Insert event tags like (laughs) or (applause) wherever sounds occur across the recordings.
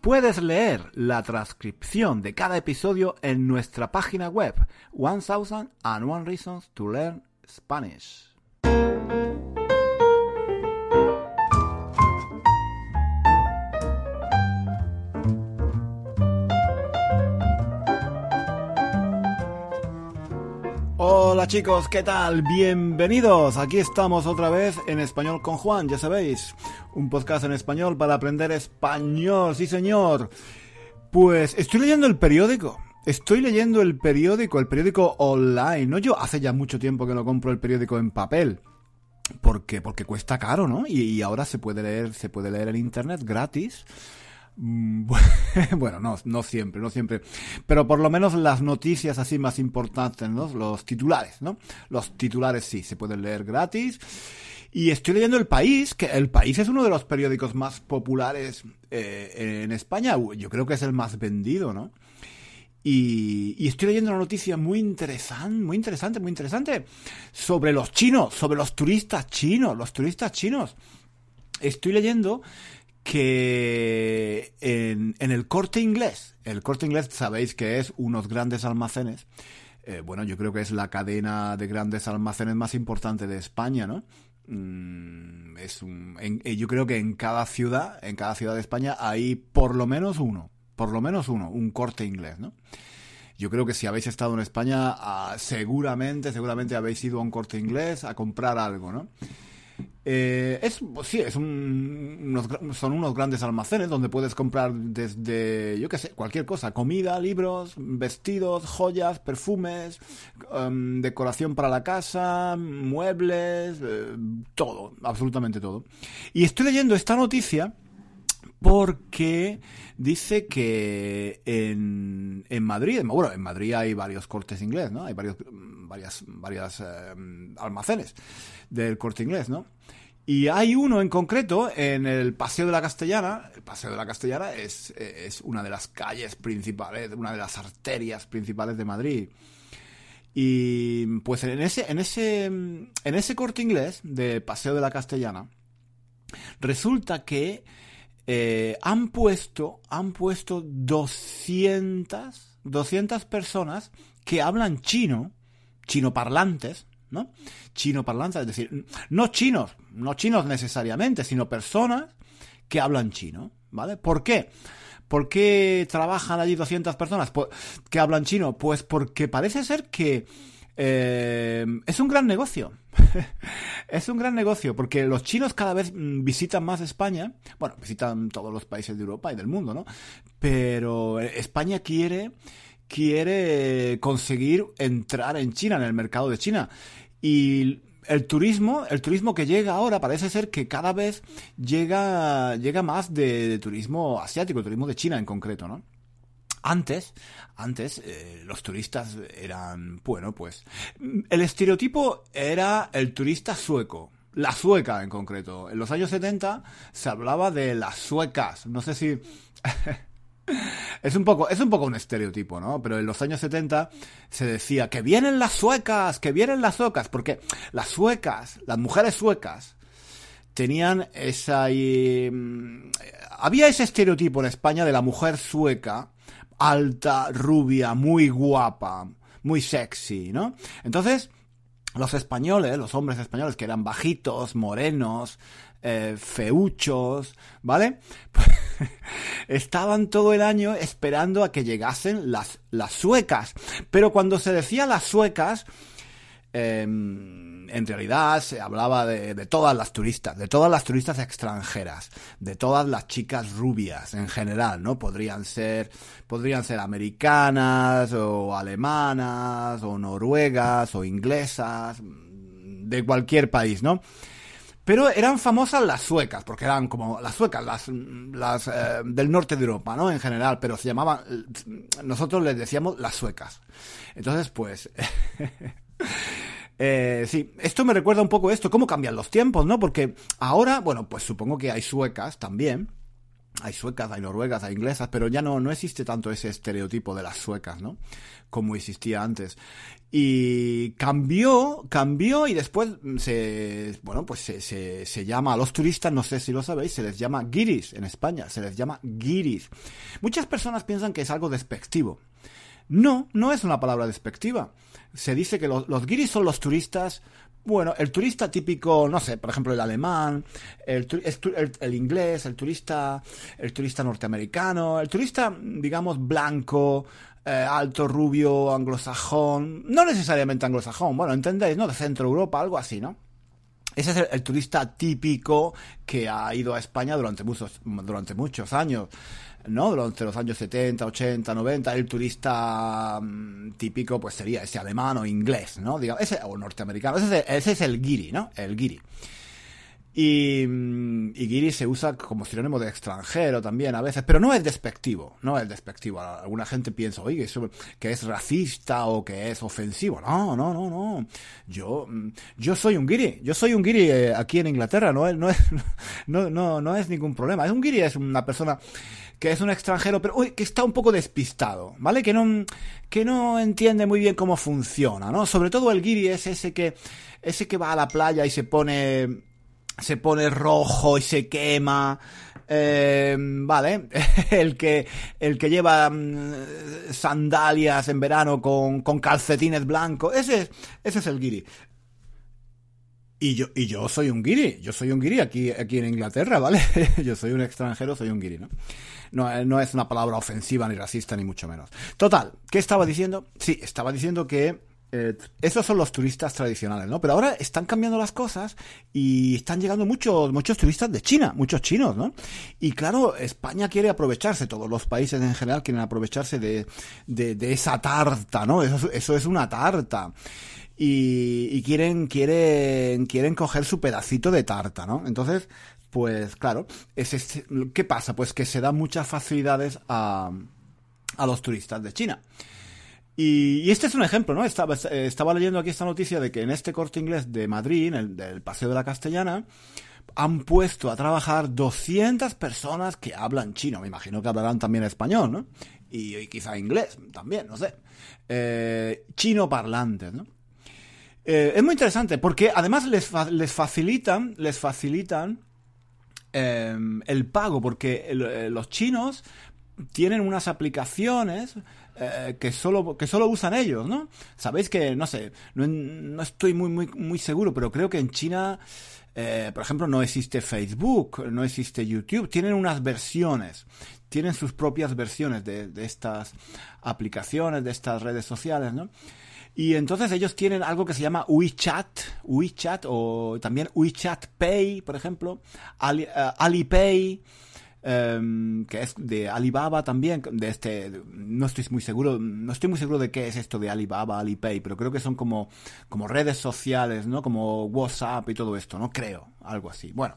Puedes leer la transcripción de cada episodio en nuestra página web 1001 Reasons to Learn Spanish. Hola chicos, ¿qué tal? Bienvenidos. Aquí estamos otra vez en Español con Juan, ya sabéis, un podcast en español para aprender español, sí señor. Pues estoy leyendo el periódico. Estoy leyendo el periódico, el periódico online. No, yo hace ya mucho tiempo que no compro el periódico en papel. Porque, porque cuesta caro, ¿no? Y, y ahora se puede leer, se puede leer en internet gratis. Mm, (laughs) bueno, no, no siempre, no siempre. Pero por lo menos las noticias así más importantes, ¿no? Los titulares, ¿no? Los titulares sí, se pueden leer gratis. Y estoy leyendo El País, que El País es uno de los periódicos más populares eh, en España. Yo creo que es el más vendido, ¿no? Y, y, estoy leyendo una noticia muy interesante, muy interesante, muy interesante sobre los chinos, sobre los turistas chinos, los turistas chinos. Estoy leyendo que en, el corte inglés, el corte inglés sabéis que es unos grandes almacenes, eh, bueno, yo creo que es la cadena de grandes almacenes más importante de España, ¿no? Mm, es un, en, yo creo que en cada ciudad, en cada ciudad de España hay por lo menos uno, por lo menos uno, un corte inglés, ¿no? Yo creo que si habéis estado en España, ah, seguramente, seguramente habéis ido a un corte inglés a comprar algo, ¿no? Eh, es, sí, es un, unos, son unos grandes almacenes donde puedes comprar desde, yo qué sé, cualquier cosa, comida, libros, vestidos, joyas, perfumes, um, decoración para la casa, muebles, eh, todo, absolutamente todo. Y estoy leyendo esta noticia porque dice que en, en Madrid, bueno, en Madrid hay varios cortes inglés, ¿no? Hay varios, varias, varias eh, almacenes del corte inglés, ¿no? Y hay uno en concreto en el Paseo de la Castellana. El Paseo de la Castellana es, es una de las calles principales, una de las arterias principales de Madrid. Y pues en ese, en ese, en ese corte inglés de Paseo de la Castellana, resulta que eh, han puesto, han puesto 200, 200 personas que hablan chino, chino parlantes, ¿no? Chino parlantes, es decir, no chinos, no chinos necesariamente, sino personas que hablan chino, ¿vale? ¿Por qué? ¿Por qué trabajan allí 200 personas que hablan chino? Pues porque parece ser que eh, es un gran negocio. (laughs) es un gran negocio porque los chinos cada vez mm, visitan más España. Bueno, visitan todos los países de Europa y del mundo, ¿no? Pero España quiere quiere conseguir entrar en China, en el mercado de China. Y el turismo, el turismo que llega ahora parece ser que cada vez llega, llega más de, turismo asiático, turismo de China en concreto, ¿no? Antes, antes eh, los turistas eran, bueno, pues el estereotipo era el turista sueco, la sueca en concreto. En los años 70 se hablaba de las suecas. No sé si (laughs) es un poco, es un poco un estereotipo, ¿no? Pero en los años 70 se decía que vienen las suecas, que vienen las suecas, porque las suecas, las mujeres suecas, tenían esa... Mm, había ese estereotipo en España de la mujer sueca, alta, rubia, muy guapa, muy sexy, ¿no? Entonces, los españoles, los hombres españoles que eran bajitos, morenos, eh, feuchos, ¿vale? (laughs) (laughs) estaban todo el año esperando a que llegasen las, suecas. Pero cuando se decía las suecas, em, en realidad se hablaba de, de, todas las turistas, de todas las turistas extranjeras, de todas las chicas rubias en general, ¿no? Podrían ser, podrían ser americanas o alemanas o noruegas o inglesas, de cualquier país, ¿no? Pero eran famosas las suecas, porque eran como las suecas, las, las eh, del norte de Europa, ¿no? En general, pero se llamaban, nosotros les decíamos las suecas. Entonces, pues... (laughs) Eh, sí, esto me recuerda un poco esto, cómo cambian los tiempos, ¿no? Porque ahora, bueno, pues supongo que hay suecas también, hay suecas, hay noruegas, hay inglesas, pero ya no, no existe tanto ese estereotipo de las suecas, ¿no? Como existía antes. Y cambió, cambió y después se, bueno, pues se, se, se llama a los turistas, no sé si lo sabéis, se les llama guiris en España, se les llama guiris. Muchas personas piensan que es algo despectivo. No, no es una palabra despectiva. Se dice que los, los guiris son los turistas bueno, el turista típico, no sé, por ejemplo, el alemán, el, el, inglés, el turista, el turista norteamericano, el turista, digamos, blanco, eh, alto, rubio, anglosajón, no necesariamente anglosajón, bueno, entendéis, ¿no? De Centro Europa, algo así, ¿no? Ese es el, turista típico que ha ido a España durante muchos, durante muchos años. ¿no? Durante los años 70, 80, 90, el turista mm, típico pues sería ese alemán o inglés, ¿no? Digamos, ese, o norteamericano. Ese, ese es el guiri, ¿no? El guiri. Y, y guiri se usa como sinónimo de extranjero también a veces, pero no es despectivo, no es despectivo. Alguna gente piensa, oye, que es racista o que es ofensivo. No, no, no, no. Yo, mm, yo soy un guiri, yo soy un guiri eh, aquí en Inglaterra, no, no, es, (laughs) no, no, no es ningún problema. Es un guiri es una persona que es un extranjero, pero uy, que está un poco despistado, ¿vale? Que no, que no entiende muy bien cómo funciona, ¿no? Sobre todo el guiri es ese que, ese que va a la playa y se pone, se pone rojo y se quema, eh, vale, (laughs) el que, el que lleva mm, sandalias en verano con, con calcetines blancos, ese, ese es el guiri. Y yo, y yo soy un guiri, yo soy un guiri aquí, aquí en Inglaterra, ¿vale? (laughs) yo soy un extranjero, soy un guiri, ¿no? No, eh, no es una palabra ofensiva ni racista ni mucho menos. Total, ¿qué estaba diciendo? Sí, estaba diciendo que eh, esos son los turistas tradicionales, ¿no? Pero ahora están cambiando las cosas y están llegando muchos, muchos turistas de China, muchos chinos, ¿no? Y claro, España quiere aprovecharse, todos los países en general quieren aprovecharse de, de, esa tarta, ¿no? Eso, eso es una tarta y, quieren, quieren, quieren coger su pedacito de tarta, ¿no? Entonces, pues claro, es ¿qué pasa? Pues que se dan muchas facilidades a, a los turistas de China. Y, este es un ejemplo, ¿no? Estaba, estaba leyendo aquí esta noticia de que en este corte inglés de Madrid, en el del Paseo de la Castellana, han puesto a trabajar 200 personas que hablan chino. Me imagino que hablarán también español, ¿no? Y, quizá inglés también, no sé. Eh, chino parlantes, ¿no? Eh, es muy interesante porque además les, les facilitan, les facilitan em, el pago porque eh, los chinos tienen unas aplicaciones eh, que solo que solo usan ellos, ¿no? Sabéis que no sé, no, estoy muy muy muy seguro, pero creo que en China por ejemplo, no existe Facebook, no existe YouTube, tienen unas versiones, tienen sus propias versiones de, de estas aplicaciones, de estas redes sociales, ¿no? Y entonces ellos tienen algo que se llama WeChat, WeChat o también WeChat Pay, por ejemplo, Ali, uh, Alipay, um, que es de Alibaba también, de este, no estoy muy seguro, no estoy muy seguro de qué es esto de Alibaba, Alipay, pero creo que son como, como redes sociales, ¿no? Como WhatsApp y todo esto, ¿no? Creo, algo así. Bueno,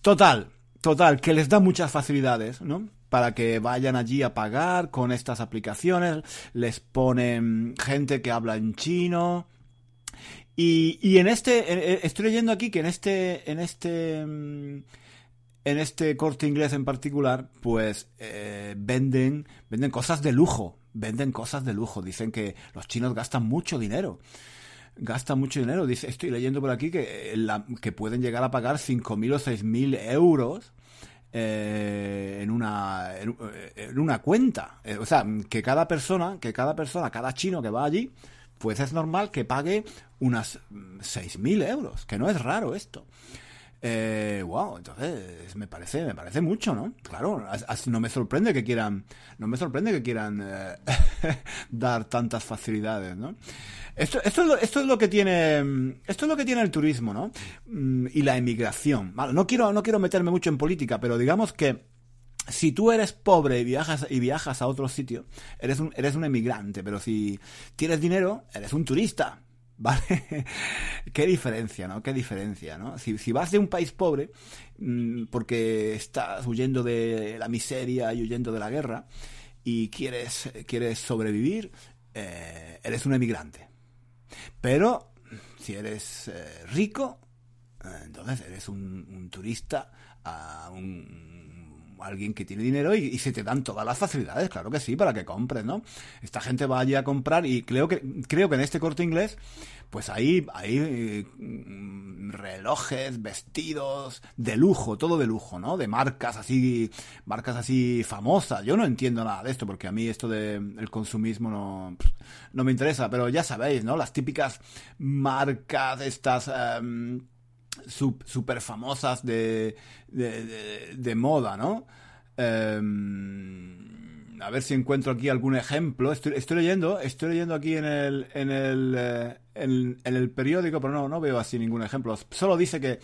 total, total, que les da muchas facilidades, ¿no? para que vayan allí a pagar con estas aplicaciones, les ponen gente que habla en chino. Y, y en este, estoy leyendo aquí que en este, en este, mm, en este corte inglés en particular, pues eh, venden, venden cosas de lujo, venden cosas de lujo. Dicen que los chinos gastan mucho dinero gastan mucho dinero. Dice, estoy leyendo por aquí que, la, que pueden llegar a pagar 5.000 o 6.000 euros eh, en una en, una cuenta eh, o sea que cada persona que cada persona cada chino que va allí pues es normal que pague unas 6.000 euros que no es raro esto eh, wow, entonces me parece, me parece mucho, ¿no? Claro, así no me sorprende que quieran, no me sorprende que quieran eh, (laughs) dar tantas facilidades, ¿no? Esto, esto, es lo, esto es lo que tiene, esto es lo que tiene el turismo, ¿no? Mm, y la emigración. no quiero, no quiero meterme mucho en política, pero digamos que si tú eres pobre y viajas y viajas a otro sitio, eres un, eres un emigrante, pero si tienes dinero, eres un turista. ¿Vale? (laughs) Qué diferencia, ¿no? Qué diferencia, ¿no? Si, vas de un país pobre, mm, porque estás huyendo de la miseria y huyendo de la guerra, y quieres, quieres sobrevivir, eh, eres un emigrante. Pero si eres eh, rico, eh, entonces eres un, turista, un, alguien que tiene dinero y, se te dan todas las facilidades, claro que sí, para que compres, ¿no? Esta gente va allí a comprar y creo que, creo que en este corte inglés pues ahí hay mm, relojes, vestidos de lujo, todo de lujo, ¿no? De marcas así, marcas así famosas. Yo no entiendo nada de esto porque a mí esto del consumismo no, no me interesa, pero ya sabéis, ¿no? Las típicas marcas estas um, super famosas de, de, moda, ¿no? Em, a ver si encuentro aquí algún ejemplo. Estoy, leyendo, estoy leyendo aquí en el, en el, eh, en, el periódico, pero no, no veo así ningún ejemplo. Solo dice que,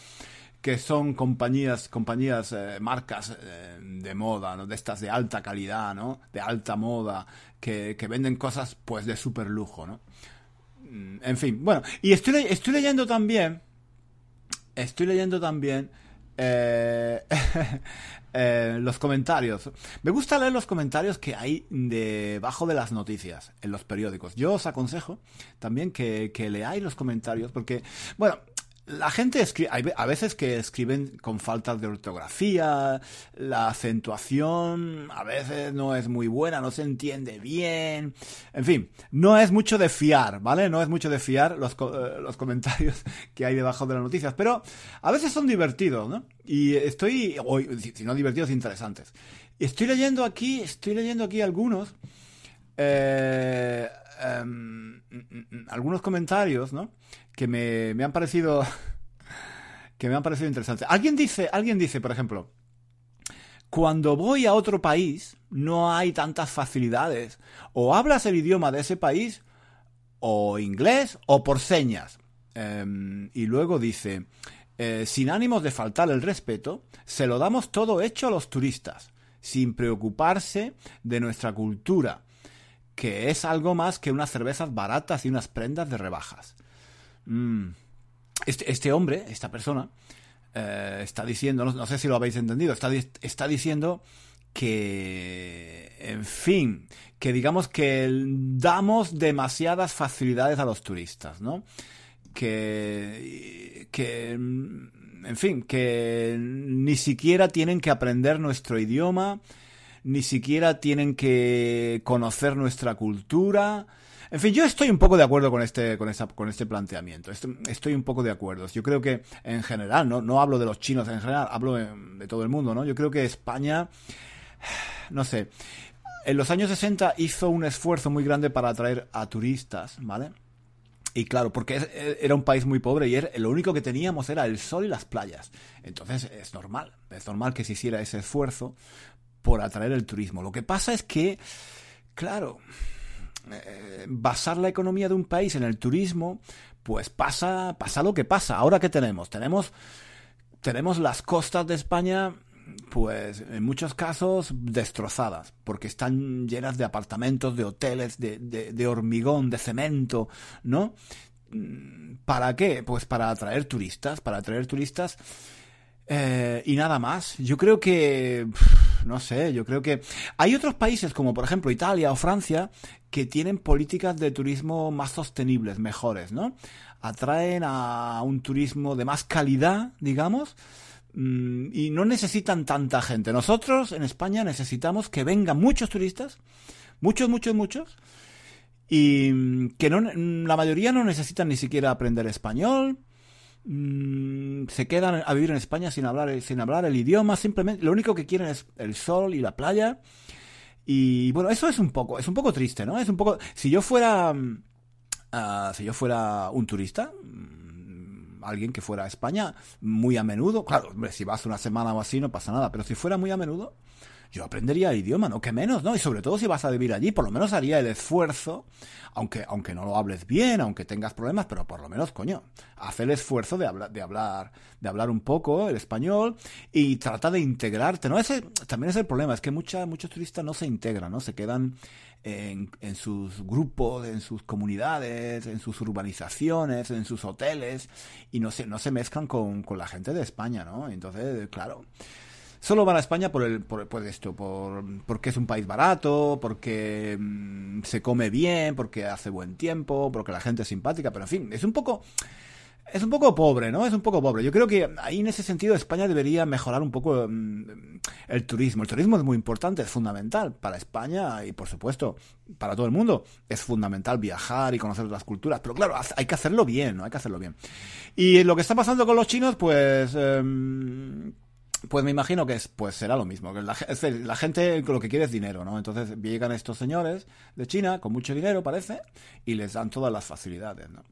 que son compañías, compañías, eh, marcas eh, de moda, ¿no? De estas de alta calidad, ¿no? De alta moda, que, que venden cosas, pues, de super lujo, ¿no? Mm, en fin, bueno, y estoy, estoy leyendo también, estoy leyendo también eh, (laughs) eh, los comentarios. Me gusta leer los comentarios que hay debajo de las noticias en los periódicos. Yo os aconsejo también que, que leáis los comentarios porque, bueno, la gente escribe, hay a veces que escriben con faltas de ortografía, la acentuación a veces no es muy buena, no se entiende bien, en fin, no es mucho de fiar, ¿vale? No es mucho de fiar los, eh, los comentarios (laughs) que hay debajo de las noticias, pero a veces son divertidos, ¿no? Y estoy, o, si no divertidos, interesantes. Estoy leyendo aquí, estoy leyendo aquí algunos, eh, em, mm, mm, algunos comentarios, ¿no? que me, me han parecido (laughs) que me han parecido interesantes. Alguien dice, alguien dice, por ejemplo, cuando voy a otro país no hay tantas facilidades. O hablas el idioma de ese país, o inglés, o por señas. Em, y luego dice, eh, sin ánimos de faltar el respeto, se lo damos todo hecho a los turistas, sin preocuparse de nuestra cultura, que es algo más que unas cervezas baratas y unas prendas de rebajas. Mm. Este, este, hombre, esta persona, eh, está diciendo, no, sé si lo habéis entendido, está, está diciendo que, en fin, que digamos que damos demasiadas facilidades a los turistas, ¿no? Que, que, en fin, que ni siquiera tienen que aprender nuestro idioma, ni siquiera tienen que conocer nuestra cultura, en fin, yo estoy un poco de acuerdo con este, con esa, con este planteamiento. Estoy, un poco de acuerdo. Yo creo que en general, no, no hablo de los chinos en general, hablo de, todo el mundo, ¿no? Yo creo que España, no sé, en los años 60 hizo un esfuerzo muy grande para atraer a turistas, ¿vale? Y claro, porque era un país muy pobre y lo único que teníamos era el sol y las playas. Entonces es normal, es normal que se hiciera ese esfuerzo por atraer el turismo. Lo que pasa es que, claro, eh, basar la economía de un país en el turismo, pues pasa, pasa lo que pasa. Ahora que tenemos, tenemos, tenemos las costas de España, pues en muchos casos destrozadas, porque están llenas de apartamentos, de hoteles, de, de hormigón, de cemento, ¿no? ¿Para qué? Pues para atraer turistas, para atraer turistas eh, y nada más. Yo creo que, no sé, yo creo que hay otros países como por ejemplo Italia o Francia que tienen políticas de turismo más sostenibles, mejores, ¿no? Atraen a un turismo de más calidad, digamos, mm, y no necesitan tanta gente. Nosotros en España necesitamos que vengan muchos turistas, muchos, muchos, muchos, y mm, que no, la mayoría no necesitan ni siquiera aprender español, Mm, se quedan a vivir en España sin hablar, sin hablar el idioma, simplemente lo único que quieren es el sol y la playa. Y bueno, eso es un poco, es un poco triste, ¿no? Es un poco, si yo fuera, mm, ah, si yo fuera un turista, mm, alguien que fuera a España muy a menudo, claro, si vas una semana o así no pasa nada, pero si fuera muy a menudo, yo aprendería el idioma, no que menos, ¿no? Y sobre todo si vas a vivir allí, por lo menos haría el esfuerzo, aunque, aunque no lo hables bien, aunque tengas problemas, pero por lo menos, coño, haz el esfuerzo de hablar, de hablar, de hablar un poco el español y trata de integrarte, ¿no? Ese también es el problema, es que mucha, muchos turistas no se integran, ¿no? Se quedan en, en, sus grupos, en sus comunidades, en sus urbanizaciones, en sus hoteles, y no se, no se mezclan con, con la gente de España, ¿no? Entonces, claro. Solo van a España por, el, por, esto, por, porque es un país barato, porque mmm, se come bien, porque hace buen tiempo, porque la gente es simpática, pero en fin, es un poco es un poco pobre, ¿no? Es un poco pobre. Yo creo que ahí en ese sentido España debería mejorar un poco um, el turismo. El turismo es muy importante, es fundamental para España y por supuesto para todo el mundo. Es fundamental viajar y conocer otras culturas, pero claro, hay que hacerlo bien, ¿no? Hay que hacerlo bien. Y lo que está pasando con los chinos, pues... Um, pues me imagino que es, pues será lo mismo. La, la, gente lo que quiere es dinero, ¿no? Entonces llegan estos señores de China con mucho dinero, parece, y les dan todas las facilidades, ¿no?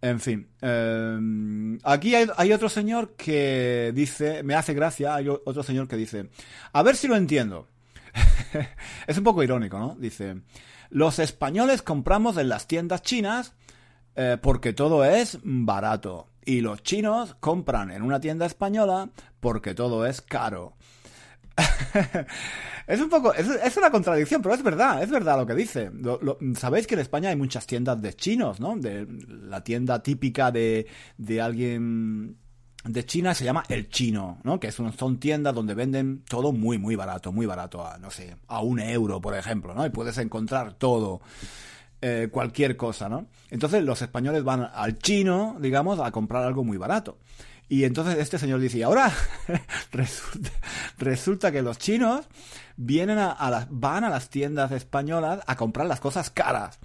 En fin, eh, aquí hay, hay, otro señor que dice, me hace gracia, hay otro señor que dice, a ver si lo entiendo. (laughs) es un poco irónico, ¿no? Dice, los españoles compramos en las tiendas chinas eh, porque todo es barato y los chinos compran en una tienda española porque todo es caro. (laughs) es un poco, es, es, una contradicción, pero es verdad, es verdad lo que dice. Lo, Sabéis que en España hay muchas tiendas de chinos, ¿no? De la tienda típica de, de alguien de China se llama El Chino, ¿no? Que son, son tiendas donde venden todo muy, muy barato, muy barato, a, no sé, a un euro, por ejemplo, ¿no? Y puedes encontrar todo. Eh, cualquier cosa, ¿no? Entonces los españoles van al chino, digamos, a comprar algo muy barato. Y entonces este señor dice, y ahora (laughs) resulta, que los chinos vienen a, las, van a las tiendas españolas a comprar las cosas caras.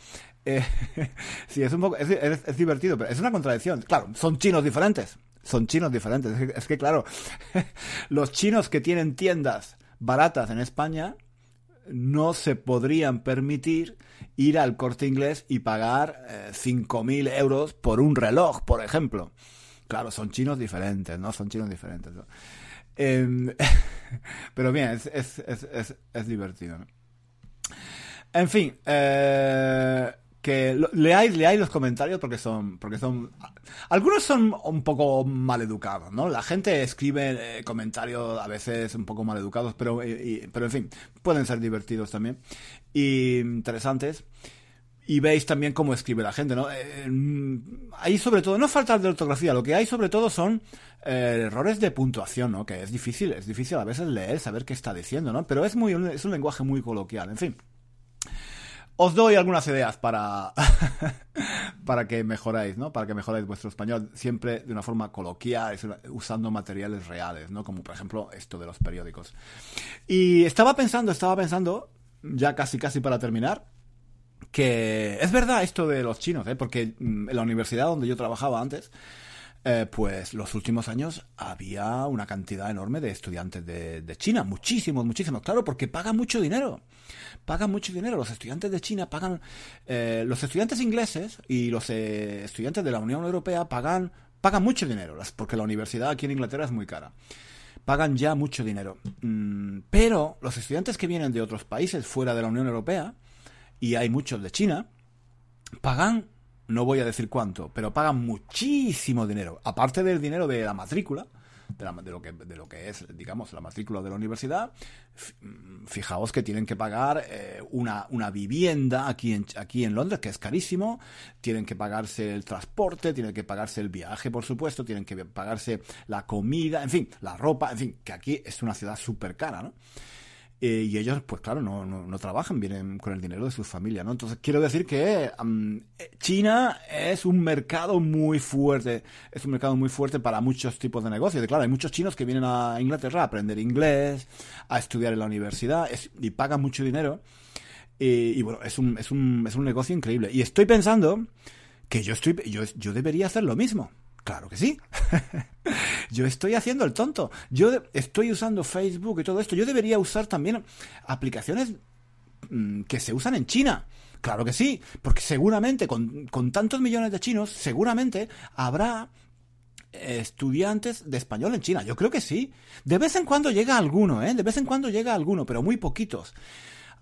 Eh, (laughs) sí, es un poco, es, divertido, pero es una contradicción. Claro, son chinos diferentes. Son chinos diferentes. Es que claro, (laughs) los chinos que tienen tiendas baratas en España no se podrían permitir ir al corte inglés y pagar eh, 5.000 euros por un reloj, por ejemplo. Claro, son chinos diferentes, ¿no? Son chinos diferentes. Eh, (laughs) pero bien, es, es, es, es divertido, ¿no? En fin, eh, que leáis, leáis los comentarios porque son, porque son, algunos son un poco maleducados, ¿no? La gente escribe eh, comentarios a veces un poco maleducados, pero, y, pero en fin, pueden ser divertidos también y interesantes. Y veis también cómo escribe la gente, ¿no? Eh, hay sobre todo, no faltas de ortografía, lo que hay sobre todo son eh, errores de puntuación, ¿no? Que es difícil, es difícil a veces leer, saber qué está diciendo, ¿no? Pero es muy, es un lenguaje muy coloquial, en fin os doy algunas ideas para, (laughs) para que mejoráis, ¿no? Para que mejoráis vuestro español siempre de una forma coloquial, usando materiales reales, ¿no? Como por ejemplo esto de los periódicos. Y estaba pensando, estaba pensando, ya casi casi para terminar, que es verdad esto de los chinos, ¿eh? Porque en la universidad donde yo trabajaba antes, eh, pues los últimos años había una cantidad enorme de estudiantes de, de, China, muchísimos, muchísimos, claro, porque pagan mucho dinero, pagan mucho dinero, los estudiantes de China pagan, eh, los estudiantes ingleses y los eh, estudiantes de la Unión Europea pagan, pagan mucho dinero, porque la universidad aquí en Inglaterra es muy cara. Pagan ya mucho dinero. Mm, pero los estudiantes que vienen de otros países fuera de la Unión Europea, y hay muchos de China, pagan no voy a decir cuánto, pero pagan muchísimo dinero. Aparte del dinero de la matrícula, de, la, de, lo, que, de lo que es, digamos, la matrícula de la universidad, fijaos que tienen que pagar eh, una, una vivienda aquí en, aquí en Londres, que es carísimo, tienen que pagarse el transporte, tienen que pagarse el viaje, por supuesto, tienen que pagarse la comida, en fin, la ropa, en fin, que aquí es una ciudad súper cara, ¿no? Eh, y ellos, pues claro, no, no, trabajan, vienen con el dinero de sus familias, ¿no? Entonces, quiero decir que um, China es un mercado muy fuerte, es un mercado muy fuerte para muchos tipos de negocios. Y claro, hay muchos chinos que vienen a Inglaterra a aprender inglés, a estudiar en la universidad y pagan mucho dinero. Y, y, bueno, es un, es, un, es un negocio increíble. Y estoy pensando que yo, estoy, yo, yo debería hacer lo mismo. Claro que sí. (laughs) yo estoy haciendo el tonto. Yo estoy usando Facebook y todo esto. Yo debería usar también aplicaciones mmm, que se usan en China. Claro que sí, porque seguramente con, con tantos millones de chinos, seguramente habrá estudiantes de español en China. Yo creo que sí. De vez en cuando llega alguno, ¿eh? De vez en cuando llega alguno, pero muy poquitos.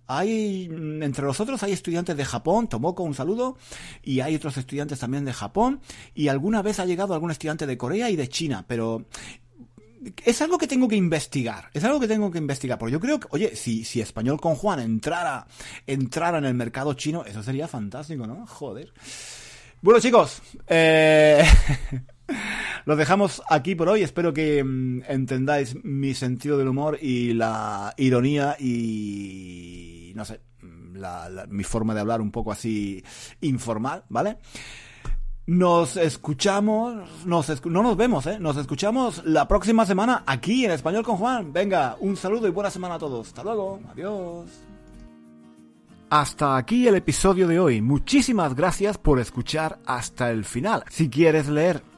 Hay, entre los otros hay estudiantes de Japón, Tomoko, un saludo, y hay otros estudiantes también de Japón, y alguna vez ha llegado algún estudiante de Corea y de China, pero es algo que tengo que investigar, es algo que tengo que investigar, porque yo creo que, oye, si, si Español con Juan entrara, entrara en el mercado chino, eso sería fantástico, ¿no? Joder. Bueno chicos, eh... (laughs) Lo dejamos aquí por hoy. Espero que mm, entendáis mi sentido del humor y la ironía y no sé, mm, mi forma de hablar un poco así informal, ¿vale? Nos escuchamos, nos no nos vemos, ¿eh? Nos escuchamos la próxima semana aquí en Español con Juan. Venga, un saludo y buena semana a todos. Hasta luego, adiós. Hasta aquí el episodio de hoy. Muchísimas gracias por escuchar hasta el final. Si quieres leer